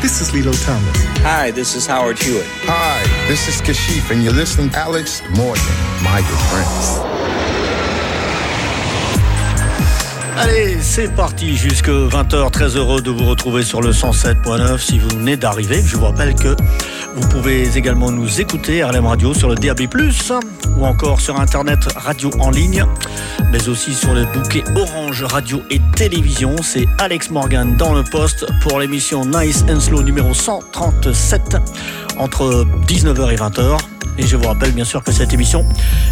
this is Lilo Thomas. Hi, this is Howard Hewitt. Hi, this is Kashif, and you're listening to Alex Morgan, my good friends. Allez, c'est parti jusque 20h. Très heureux de vous retrouver sur le 107.9 si vous venez d'arriver. Je vous rappelle que vous pouvez également nous écouter RLM Radio sur le DAB+, ou encore sur Internet radio en ligne, mais aussi sur le bouquet Orange Radio et Télévision. C'est Alex Morgan dans le poste pour l'émission Nice and Slow numéro 137 entre 19h et 20h. Et je vous rappelle bien sûr que cette émission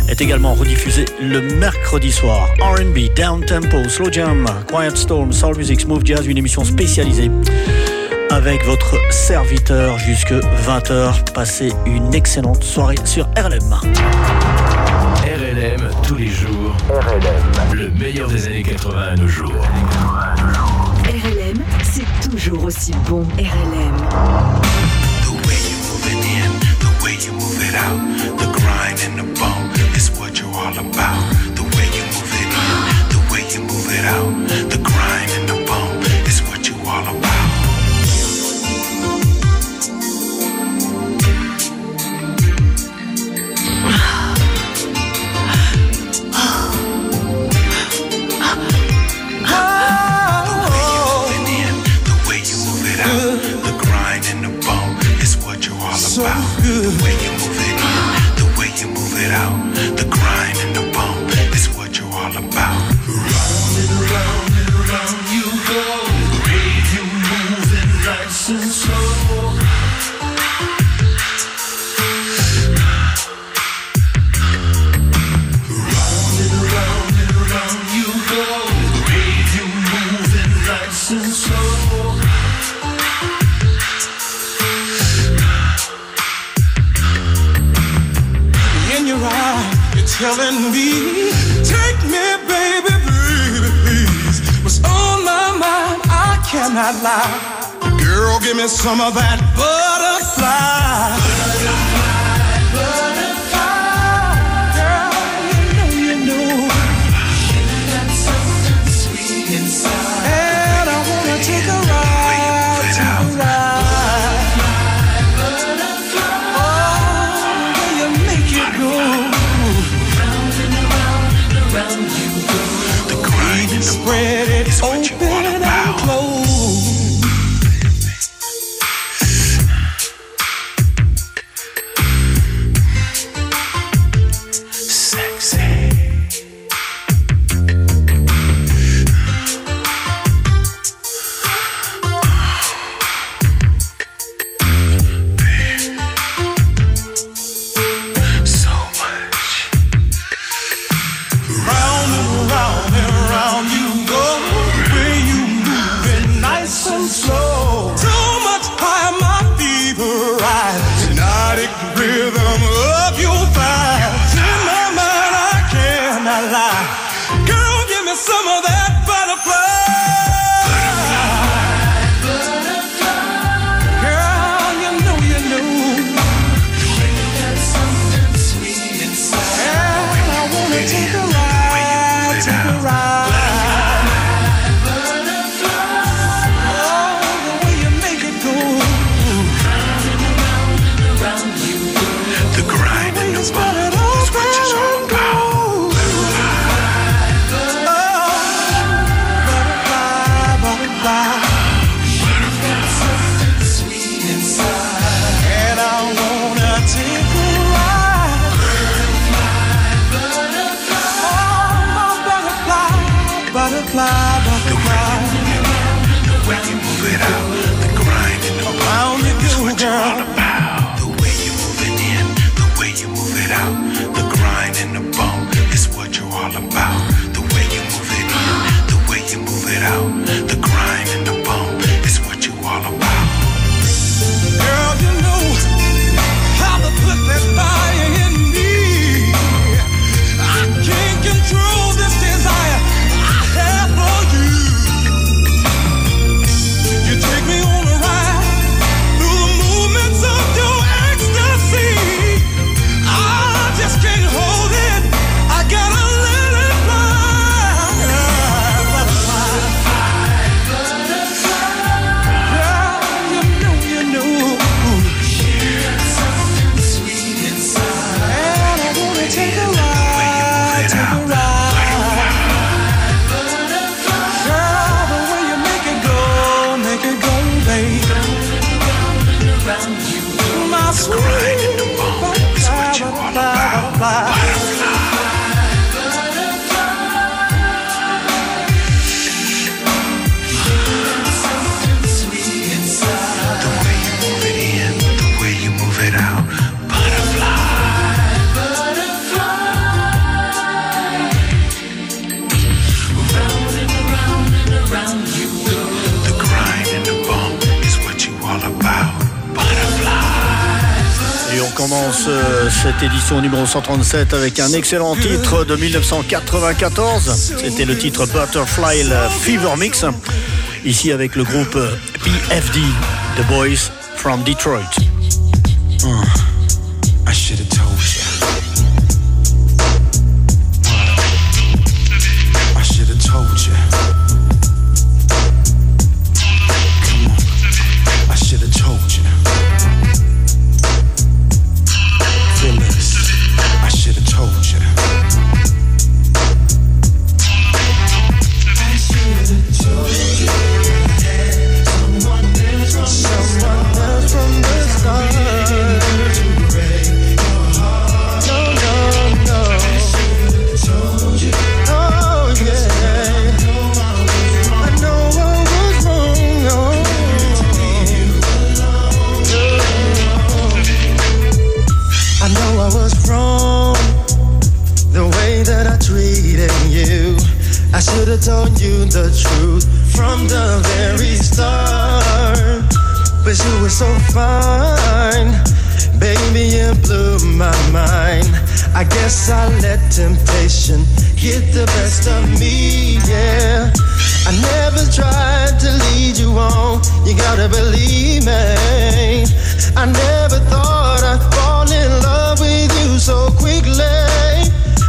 est également rediffusée le mercredi soir. RB, Down Tempo, Slow Jam, Quiet Storm, Soul Music, Smooth Jazz, une émission spécialisée avec votre serviteur jusque 20h. Passez une excellente soirée sur RLM. RLM tous les jours. RLM. Le meilleur des années 80 à nos jours. RLM, c'est toujours aussi bon. RLM. you move it out. The grind and the bump is what you're all about. The way you move it in, the way you move it out. The grind and the bump is what you all about. Lie. Girl, give me some of that butterfly. around. Commence euh, cette édition numéro 137 avec un excellent titre de 1994. C'était le titre Butterfly Fever Mix. Ici avec le groupe PFD, The Boys from Detroit. But you were so fine, baby, you blew my mind. I guess I let temptation get the best of me, yeah. I never tried to lead you on, you gotta believe me. I never thought I'd fall in love with you so quickly.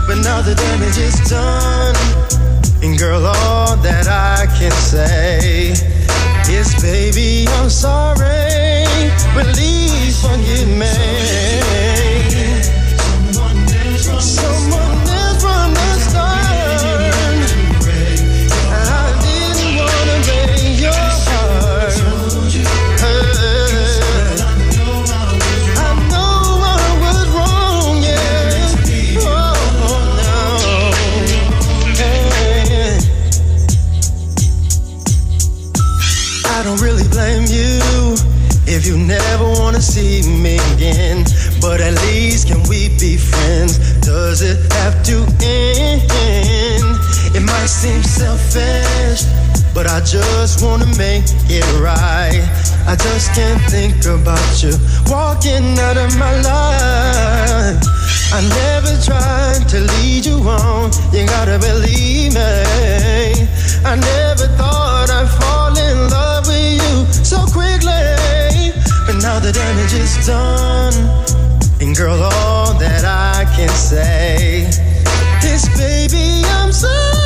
But now the damage is done. And girl, all that I can say is, baby, I'm sorry. Please forgive me. Never wanna see me again. But at least can we be friends? Does it have to end? It might seem selfish, but I just wanna make it right. I just can't think about you walking out of my life. I never tried to lead you on, you gotta believe me. I never thought I'd fall in love with you so quickly. Now the damage is done. And girl, all that I can say is, baby, I'm sorry.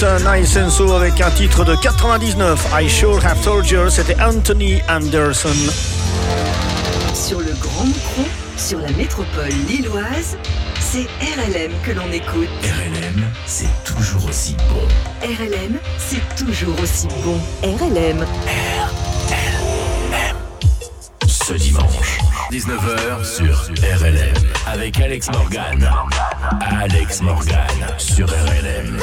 19h10 minutes, Nice and So avec un titre de 99, I Sure Have Told You, c'était Anthony Anderson. Sur le Grand Micro, sur la métropole lilloise, c'est RLM que l'on écoute. RLM, c'est toujours aussi bon. RLM, c'est toujours aussi bon. RLM. Ce dimanche, 19h sur RLM avec Alex Morgan. Alex Morgan sur RLM.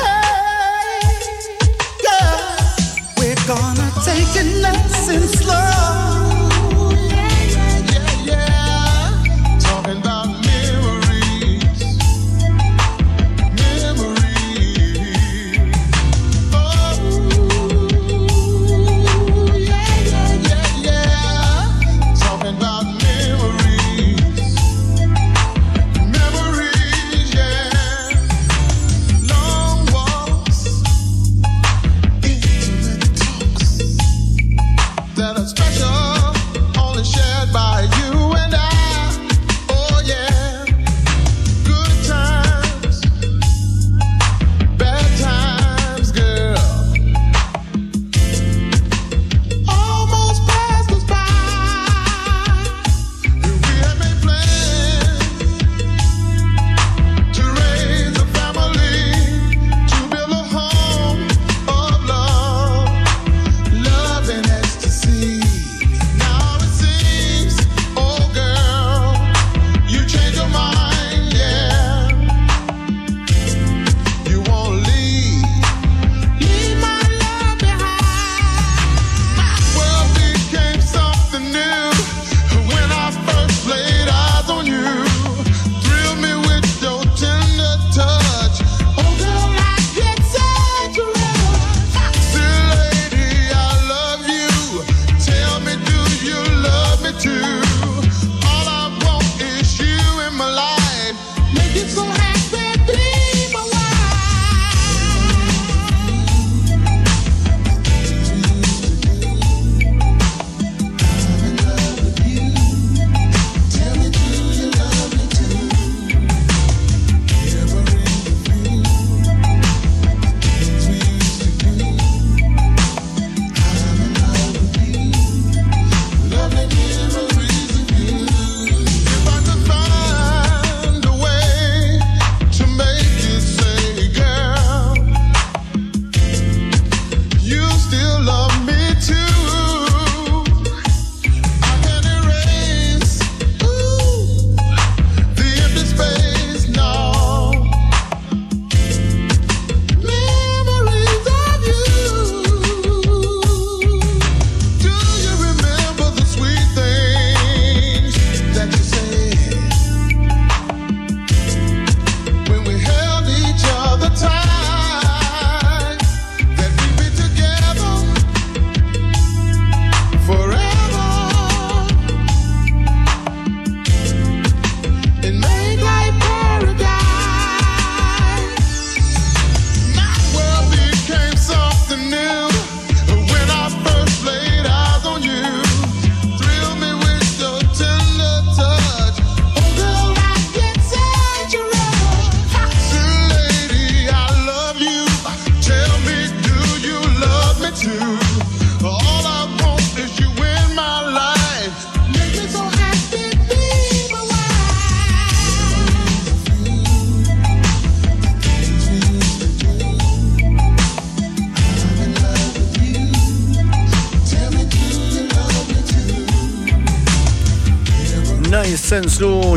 Gonna take it nice and slow.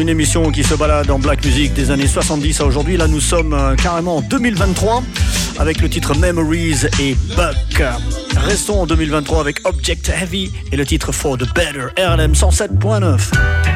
Une émission qui se balade en black music des années 70 à aujourd'hui. Là, nous sommes euh, carrément en 2023 avec le titre Memories et Buck. Restons en 2023 avec Object Heavy et le titre For the Better, RLM 107.9.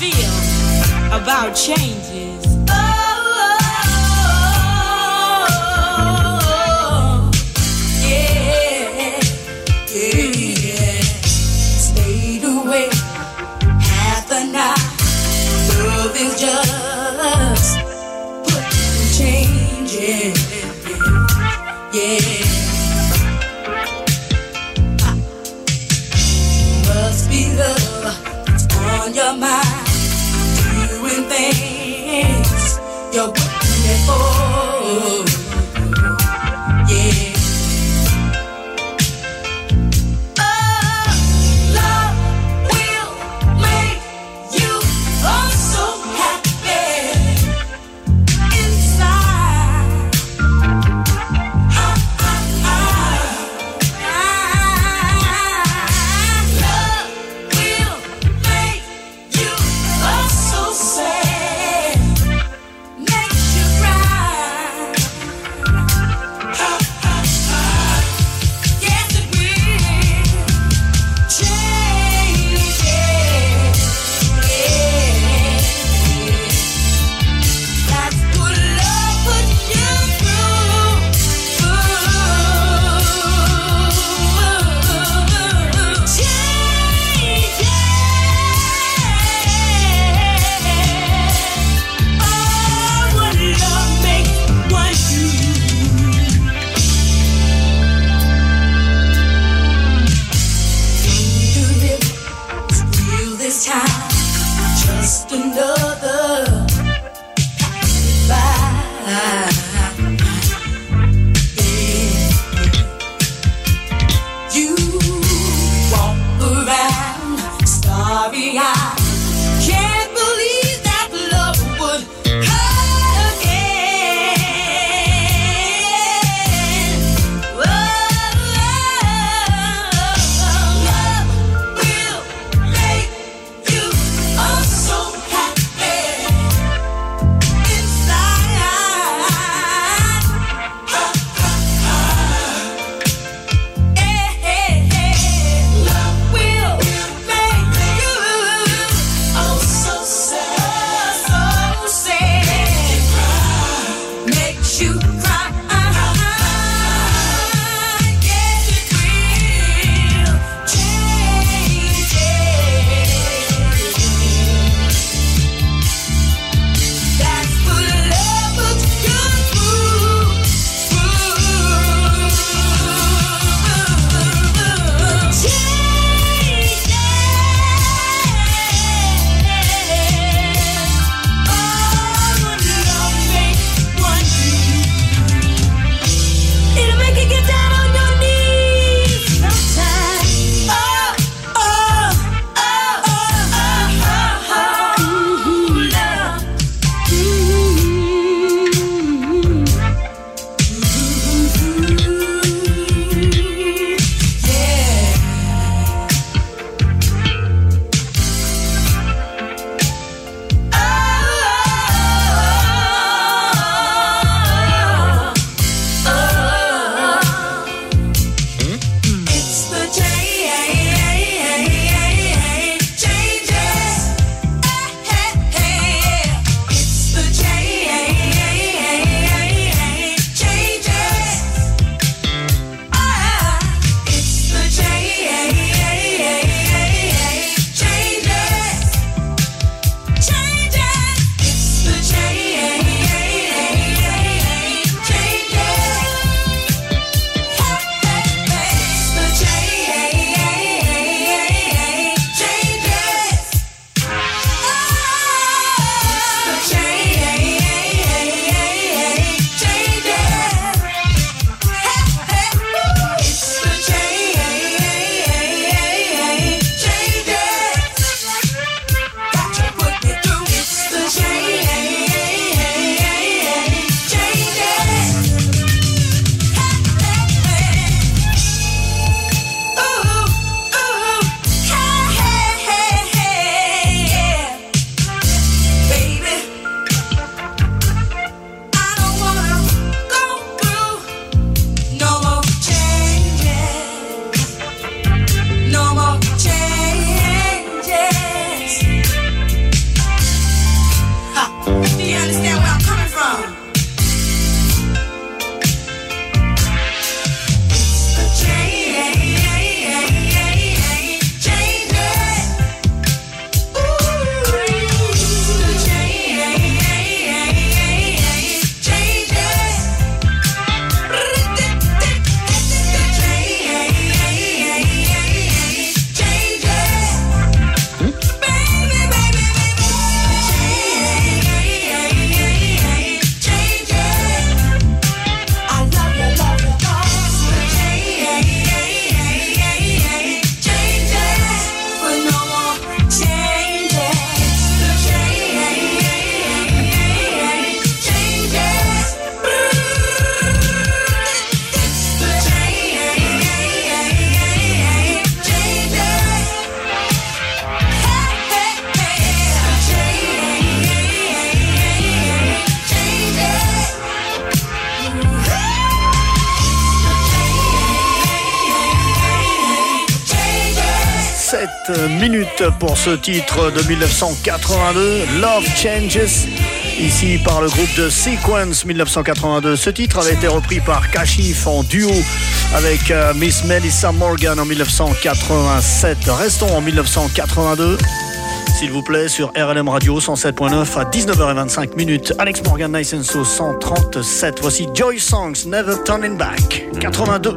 on your mind, pour ce titre de 1982, Love Changes, ici par le groupe de Sequence 1982. Ce titre avait été repris par Kashif en duo avec euh, Miss Melissa Morgan en 1987. Restons en 1982 s'il vous plaît, sur RLM Radio 107.9 à 19h25 minutes. Alex Morgan, Nice and so, 137. Voici Joy Songs, Never Turning Back, 82.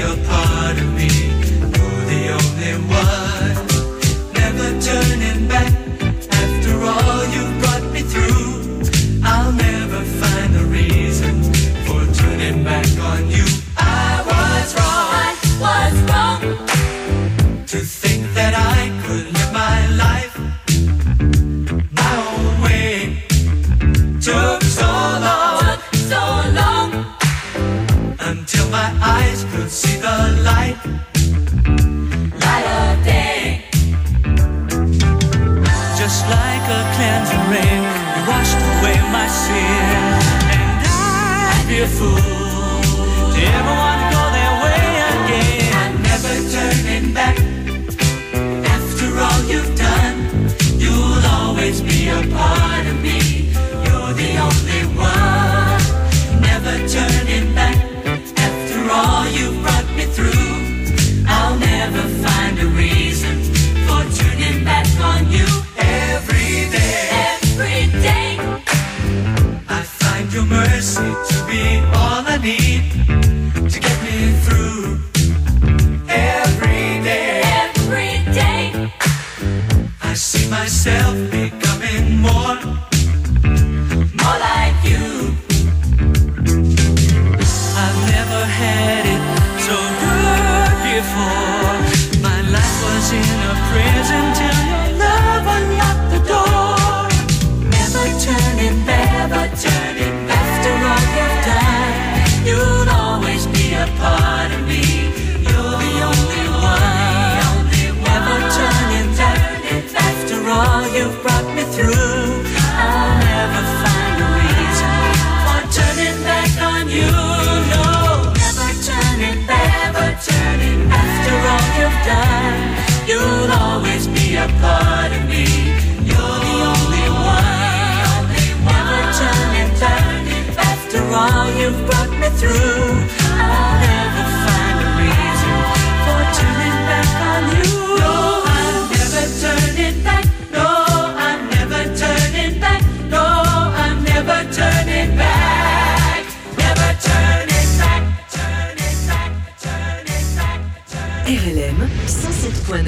a part of me. a fool to ever want to go that way again. I'm never turning back. After all you've done, you'll always be a part.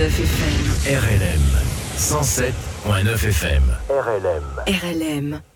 FM. RLM 107.9 FM. RLM. RLM.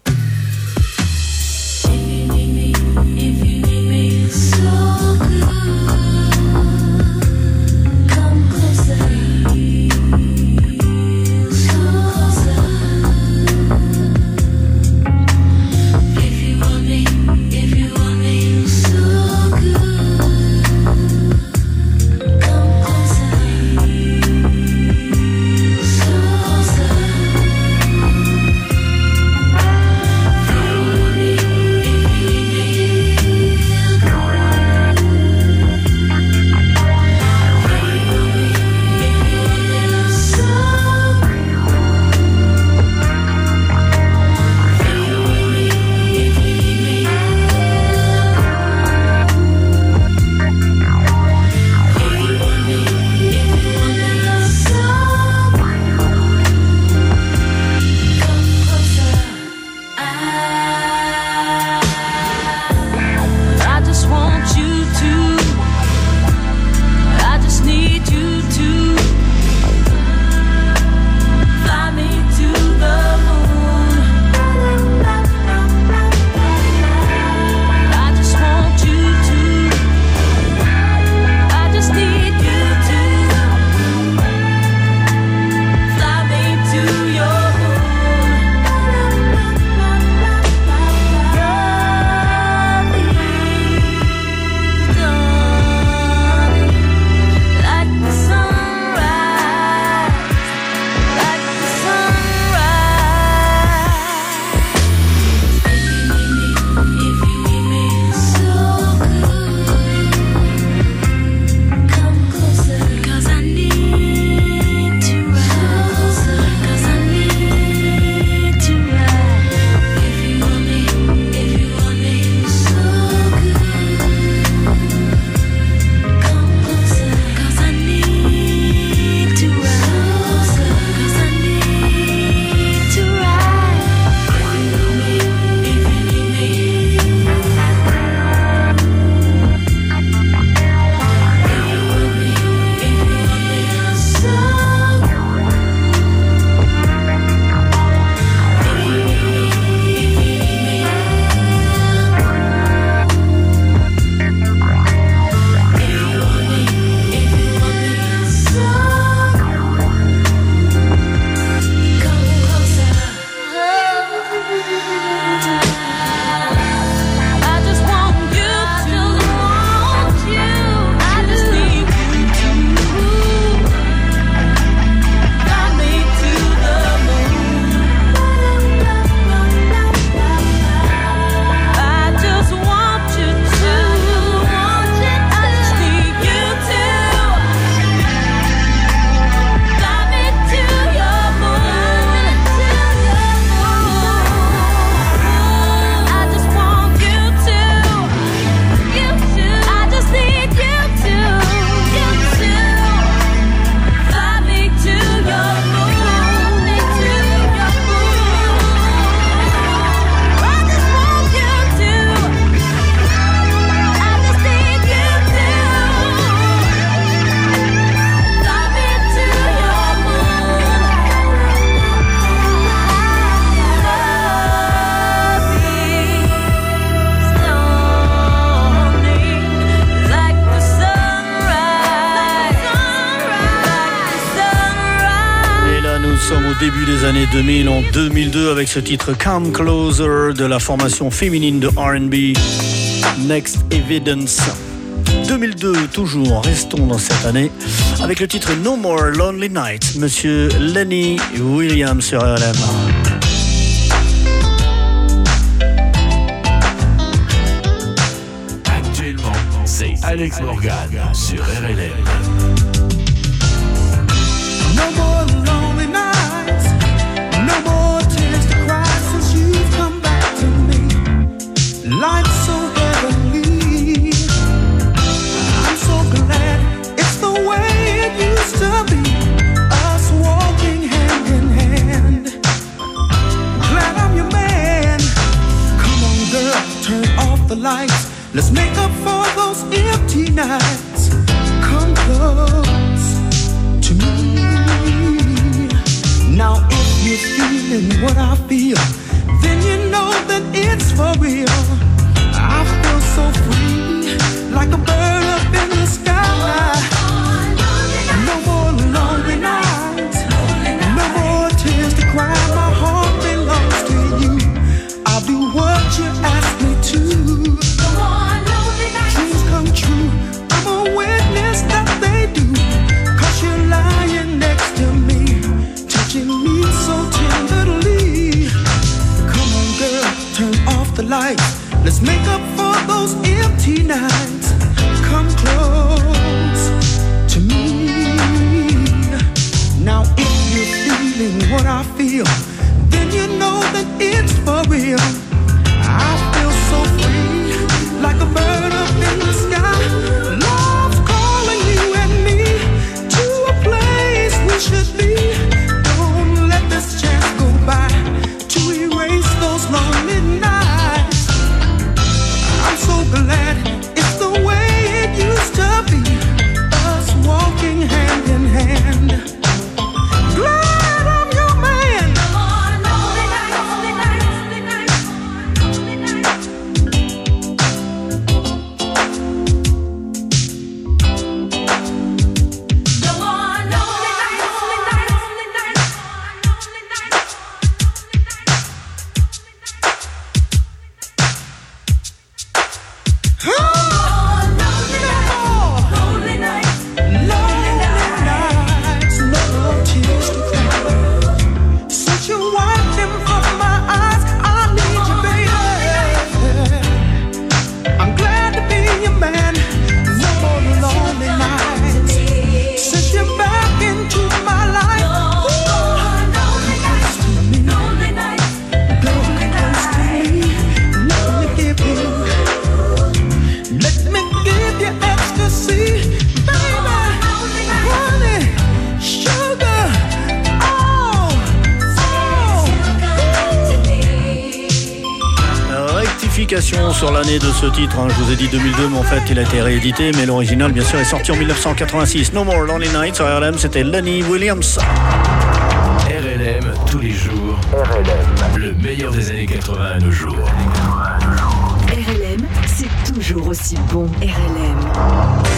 Années 2000 en 2002 avec ce titre Come Closer de la formation féminine de RB Next Evidence. 2002 toujours, restons dans cette année avec le titre No More Lonely Nights, Monsieur Lenny Williams sur RLM. Actuellement, c'est Alex Morgan sur RLM. Lights. Let's make up for those empty nights. Come close to me. Now, if you're feeling what I feel, then you know that it's for real. I feel so free, like a bird up in the sky. The lights. Let's make up for those empty nights. Come close to me. Now, if you're feeling what I feel, then you know that it's for real. I feel so free, like a bird up in the sky. Ce titre, hein. je vous ai dit 2002 mais en fait il a été réédité mais l'original bien sûr est sorti en 1986. No More Lonely Nights sur RLM c'était Lenny Williams. RLM tous les jours. RLM. Le meilleur des années 80 à nos jours. RLM, c'est toujours aussi bon. RLM.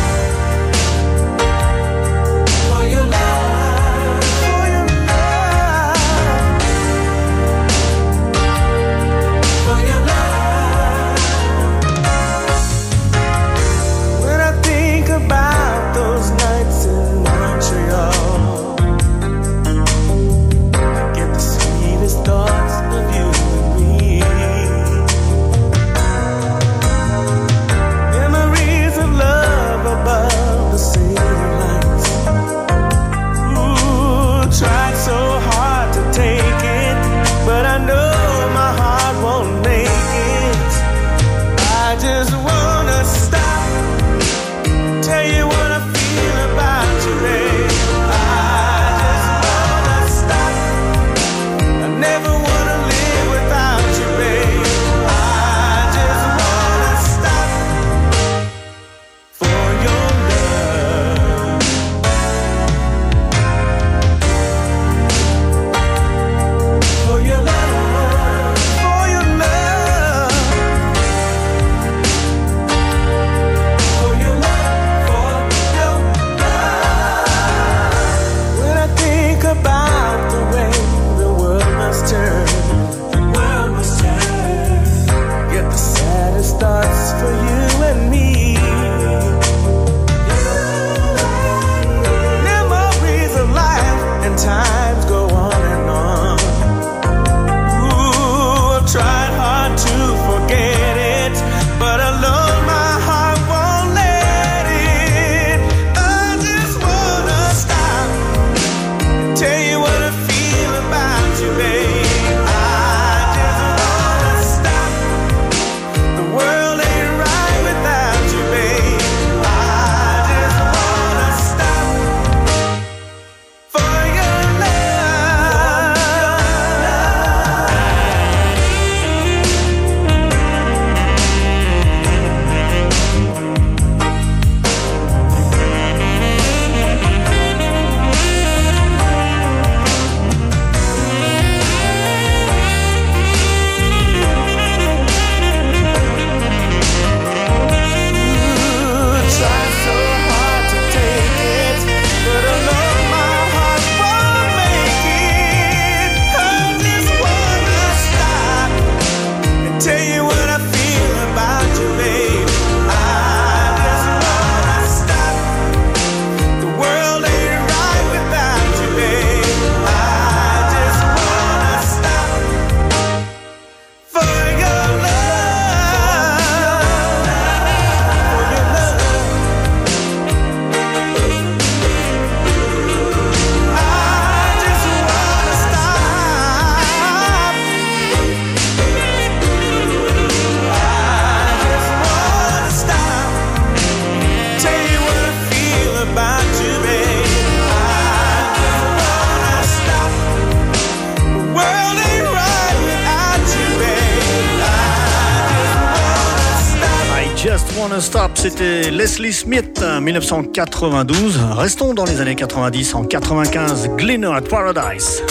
Smith, hein, 1992. Restons dans les années 90, en 95, Glenor at Paradise.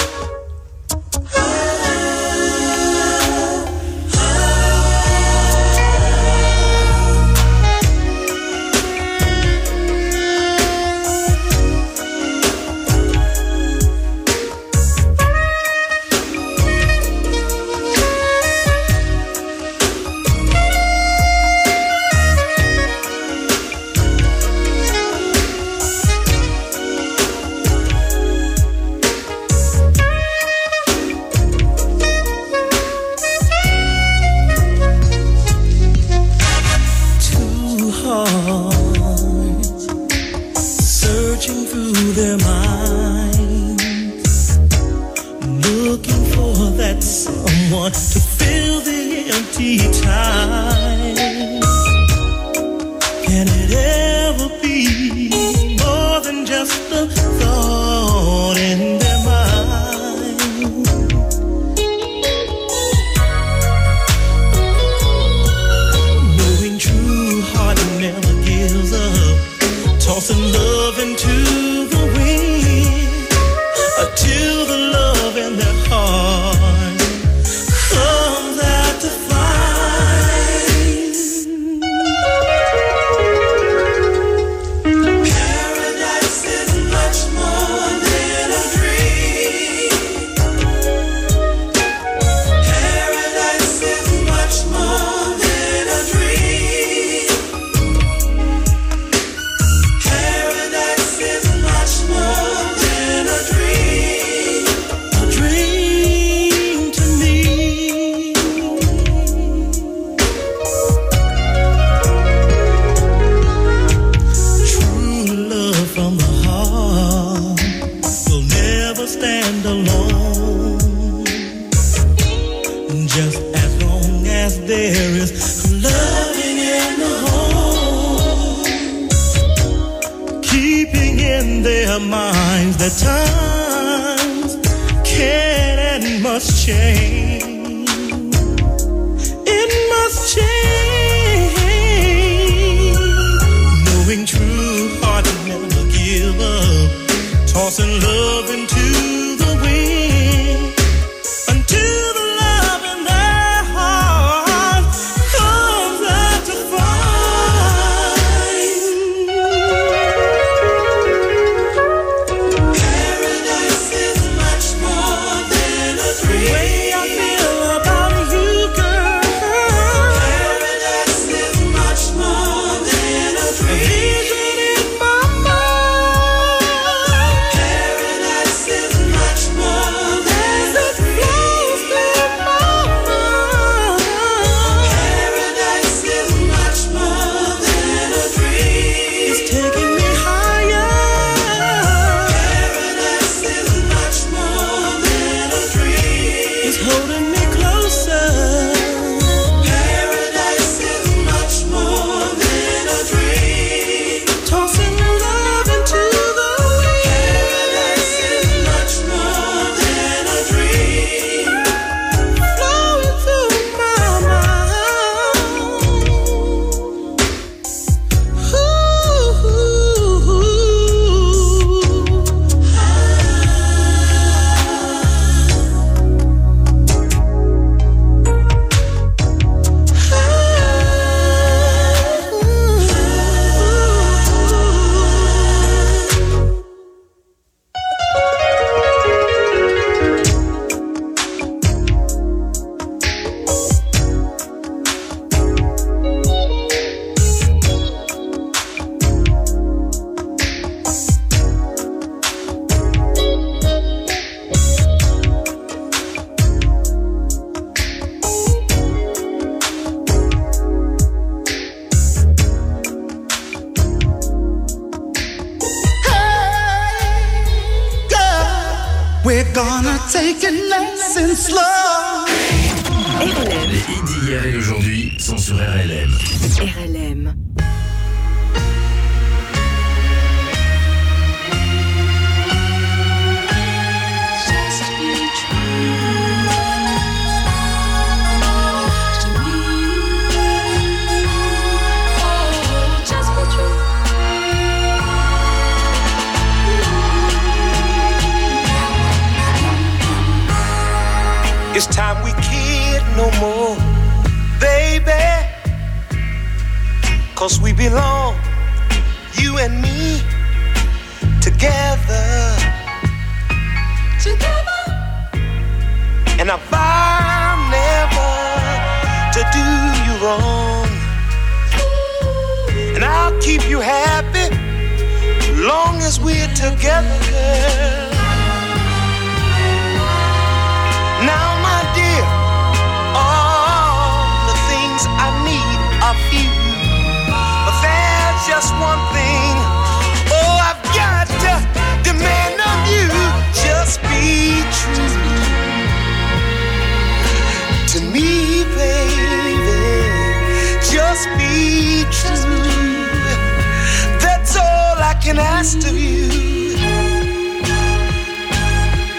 Can ask of you.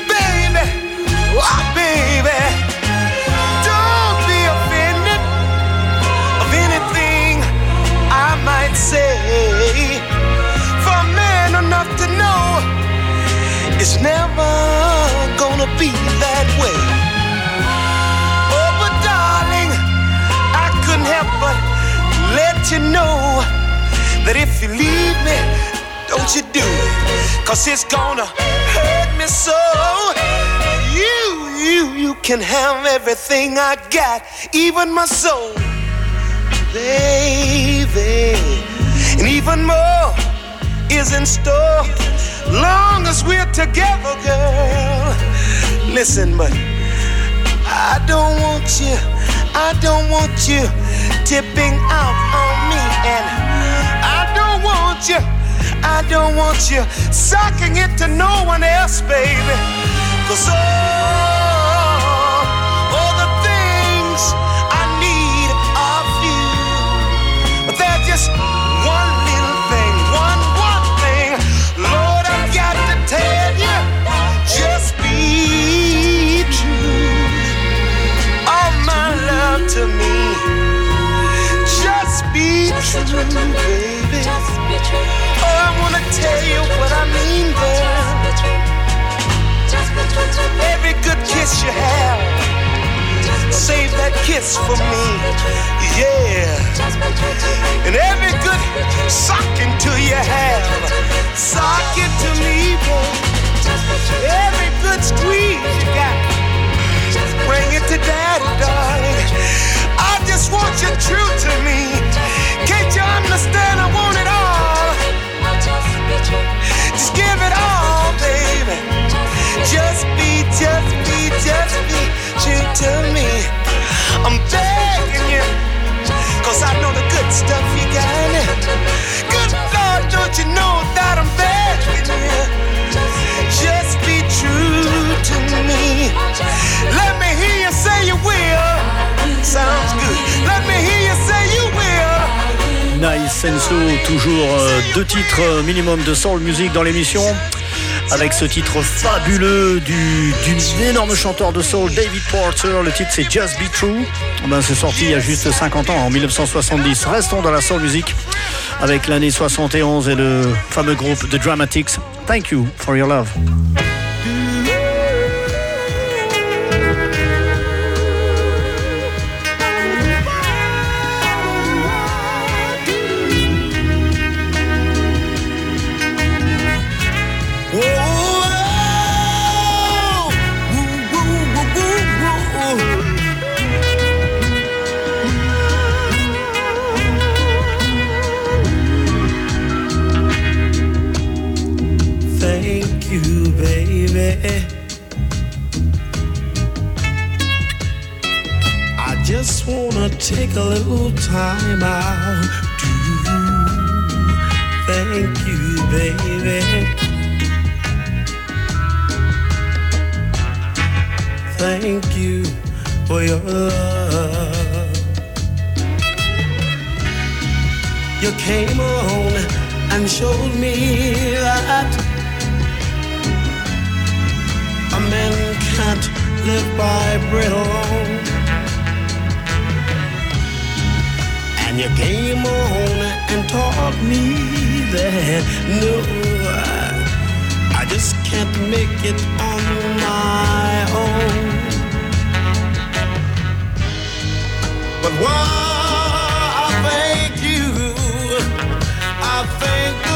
Baby, oh, baby. Don't be offended of anything I might say. For man enough to know it's never gonna be that way. Oh, but darling, I couldn't help but let you know that if you leave me, don't you do it. Cause it's gonna hurt me so. You, you, you can have everything I got, even my soul, baby. And even more is in store. Long as we're together, girl. Listen, but I don't want you, I don't want you tipping out on me. And I don't want you, I don't want you sucking it to no one else, baby. Cause all, all the things I need are few. But they're just just be true, baby. Oh, I wanna tell you what I mean, girl. Every good kiss you have, save that kiss for me, yeah. And every good sucking to you have, sock it to me, baby. Every good squeeze you got, bring it to daddy, darling. I just want you true to me. Can't you understand? I want it all. Just give it all, baby. Just be, just be, just be true to me. I'm begging you, cause I know the good stuff you got in it. Good Lord, don't you know that I'm begging you? Just Nice and slow, toujours euh, deux titres euh, minimum de soul music dans l'émission. Avec ce titre fabuleux du, d'une énorme chanteur de soul, David Porter. Le titre c'est Just Be True. Ben, c'est sorti il y a juste 50 ans, en 1970. Restons dans la soul music avec l'année 71 et le fameux groupe The Dramatics. Thank you for your love. You, baby. I just wanna take a little time out to thank you, baby. Thank you for your love. You came on and showed me that can't live by bread alone. And you came on and taught me that no, I just can't make it on my own. But why I thank you, I thank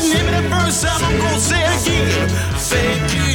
didn't hear me the first time, I'm gonna say it again. Thank you.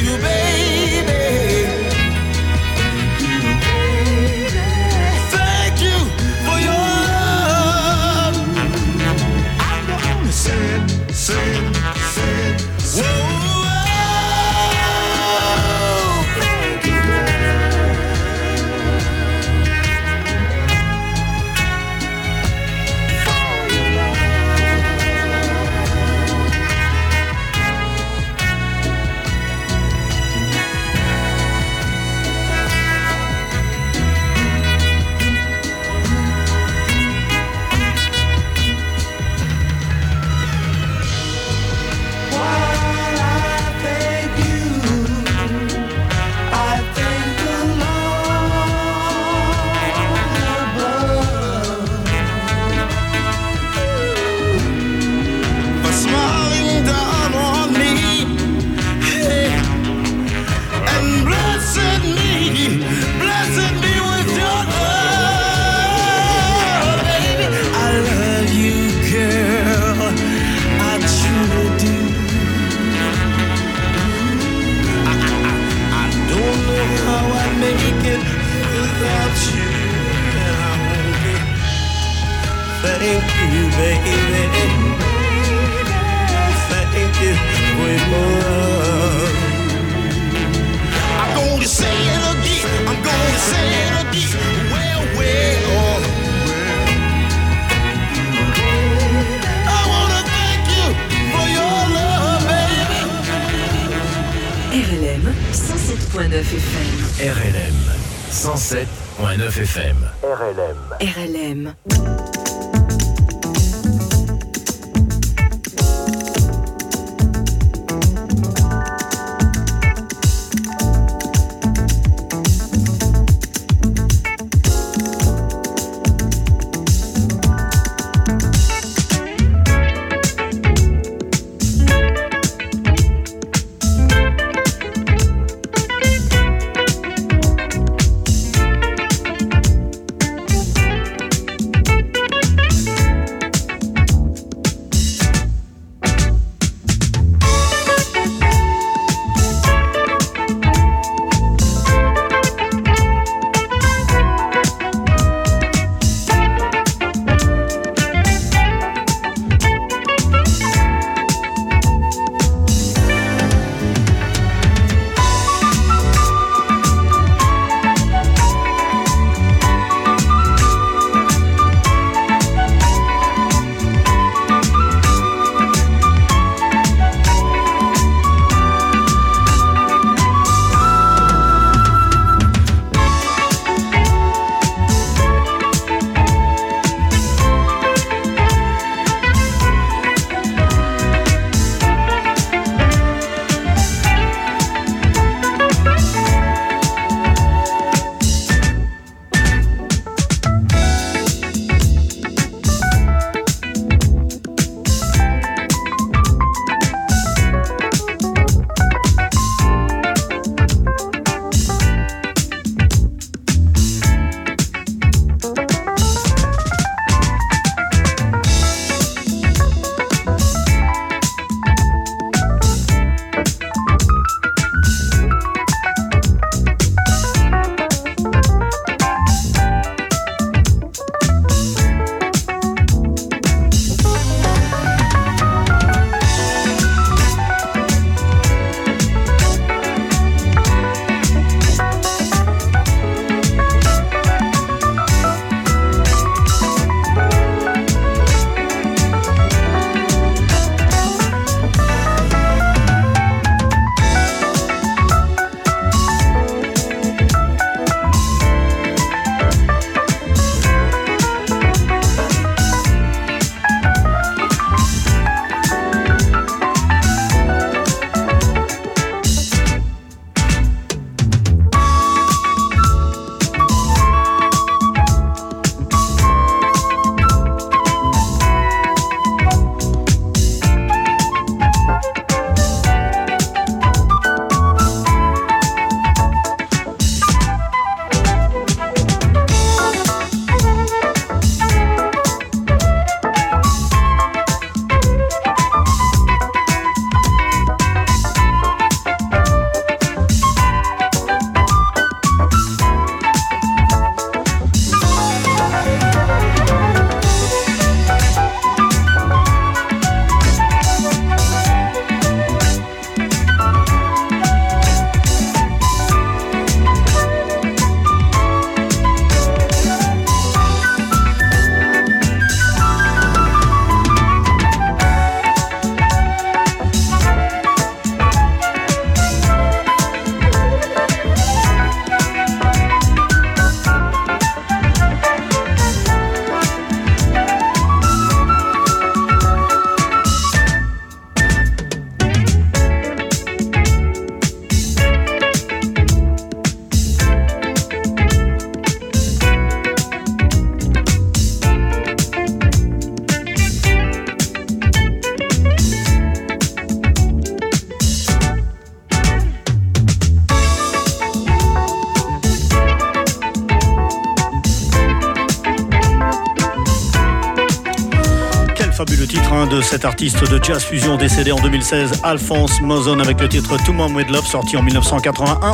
Cet artiste de jazz fusion décédé en 2016, Alphonse Mozon, avec le titre To Mom With Love, sorti en 1981.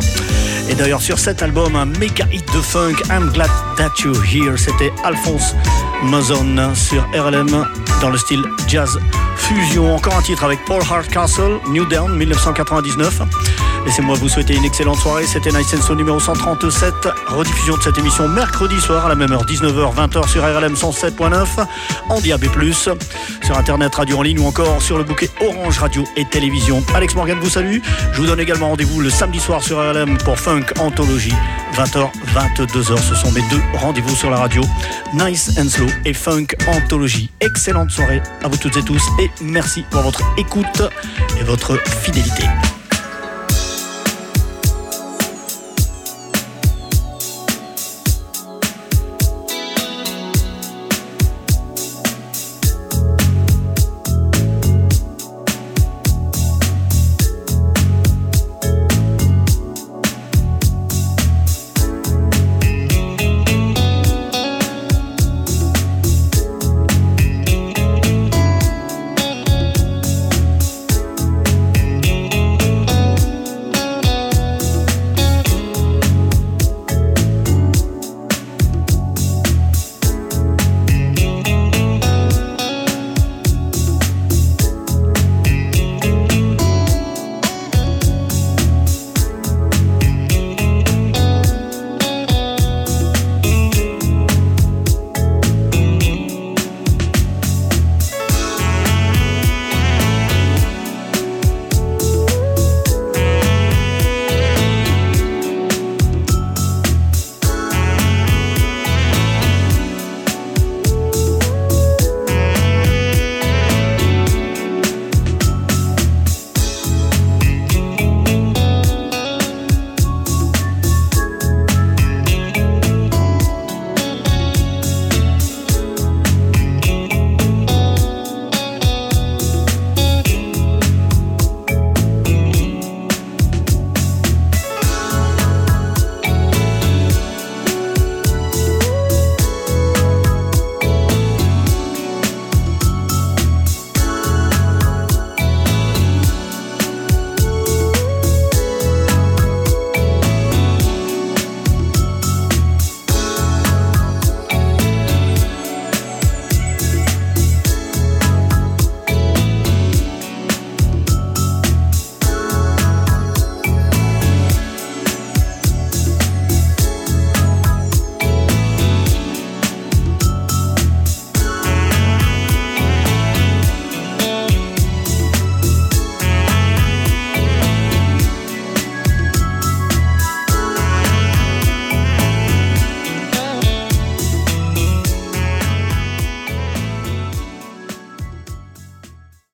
Et d'ailleurs, sur cet album, un méga hit de funk, I'm Glad That You're Here, c'était Alphonse Mozon sur RLM dans le style jazz fusion. Encore un titre avec Paul Hardcastle, New Down, 1999. Laissez-moi vous souhaiter une excellente soirée. C'était Nice Senso numéro 137. Rediffusion de cette émission mercredi soir à la même heure, 19h, 20h sur RLM 107.9, en DAB+, sur Internet, radio en ligne ou encore sur le bouquet Orange Radio et Télévision. Alex Morgan vous salue. Je vous donne également rendez-vous le samedi soir sur RLM pour Funk Anthologie, 20h, 22h. Ce sont mes deux rendez-vous sur la radio. Nice and Slow et Funk Anthologie. Excellente soirée à vous toutes et tous et merci pour votre écoute et votre fidélité.